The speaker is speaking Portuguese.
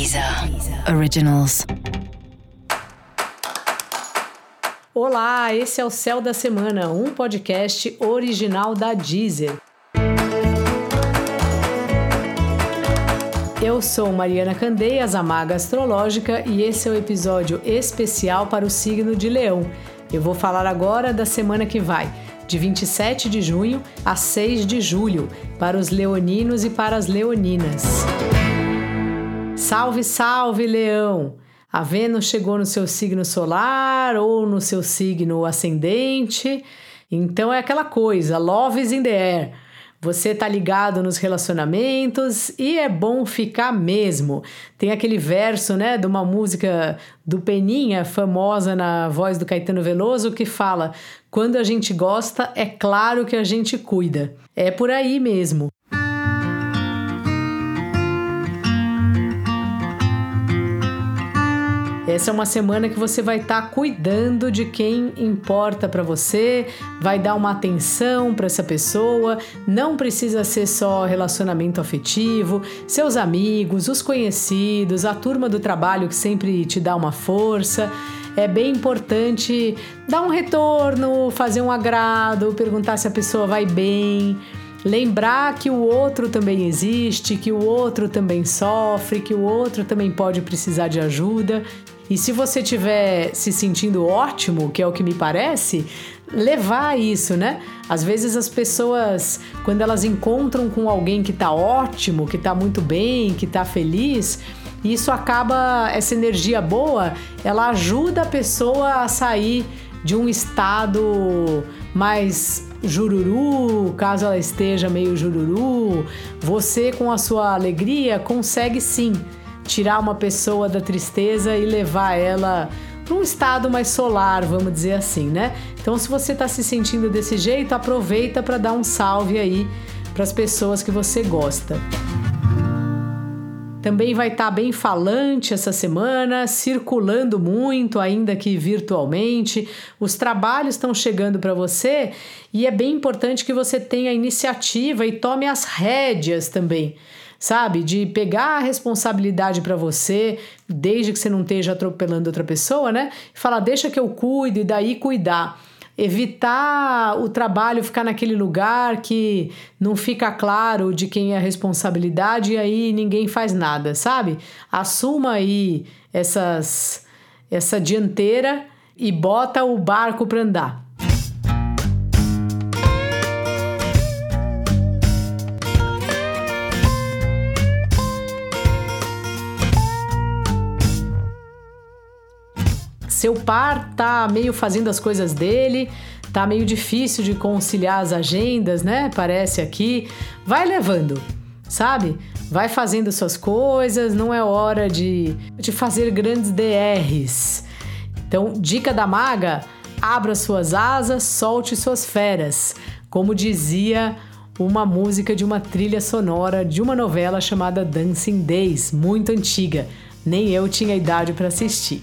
Deezer Originals. Olá, esse é o Céu da Semana, um podcast original da Deezer. Eu sou Mariana Candeias, a Maga Astrológica, e esse é o episódio especial para o signo de Leão. Eu vou falar agora da semana que vai, de 27 de junho a 6 de julho, para os leoninos e para as leoninas. Salve, salve, Leão! A Vênus chegou no seu signo solar ou no seu signo ascendente. Então é aquela coisa, love is in the air. Você tá ligado nos relacionamentos e é bom ficar mesmo. Tem aquele verso, né, de uma música do Peninha, famosa na voz do Caetano Veloso, que fala: "Quando a gente gosta, é claro que a gente cuida". É por aí mesmo. Essa é uma semana que você vai estar tá cuidando de quem importa para você, vai dar uma atenção para essa pessoa. Não precisa ser só relacionamento afetivo, seus amigos, os conhecidos, a turma do trabalho que sempre te dá uma força é bem importante dar um retorno, fazer um agrado, perguntar se a pessoa vai bem, lembrar que o outro também existe, que o outro também sofre, que o outro também pode precisar de ajuda e se você estiver se sentindo ótimo, que é o que me parece, levar isso, né? Às vezes as pessoas, quando elas encontram com alguém que tá ótimo, que tá muito bem, que tá feliz, isso acaba, essa energia boa, ela ajuda a pessoa a sair de um estado mais jururu, caso ela esteja meio jururu, você com a sua alegria consegue sim tirar uma pessoa da tristeza e levar ela para um estado mais solar, vamos dizer assim, né? Então, se você está se sentindo desse jeito, aproveita para dar um salve aí para as pessoas que você gosta. Também vai estar tá bem falante essa semana, circulando muito, ainda que virtualmente. Os trabalhos estão chegando para você e é bem importante que você tenha iniciativa e tome as rédeas também sabe? De pegar a responsabilidade para você, desde que você não esteja atropelando outra pessoa, né? E falar, deixa que eu cuido e daí cuidar. Evitar o trabalho ficar naquele lugar que não fica claro de quem é a responsabilidade e aí ninguém faz nada, sabe? Assuma aí essas, essa dianteira e bota o barco para andar. Seu par tá meio fazendo as coisas dele, tá meio difícil de conciliar as agendas, né? Parece aqui. Vai levando, sabe? Vai fazendo suas coisas, não é hora de, de fazer grandes DRs. Então, dica da maga: abra suas asas, solte suas feras. Como dizia uma música de uma trilha sonora de uma novela chamada Dancing Days, muito antiga. Nem eu tinha idade para assistir.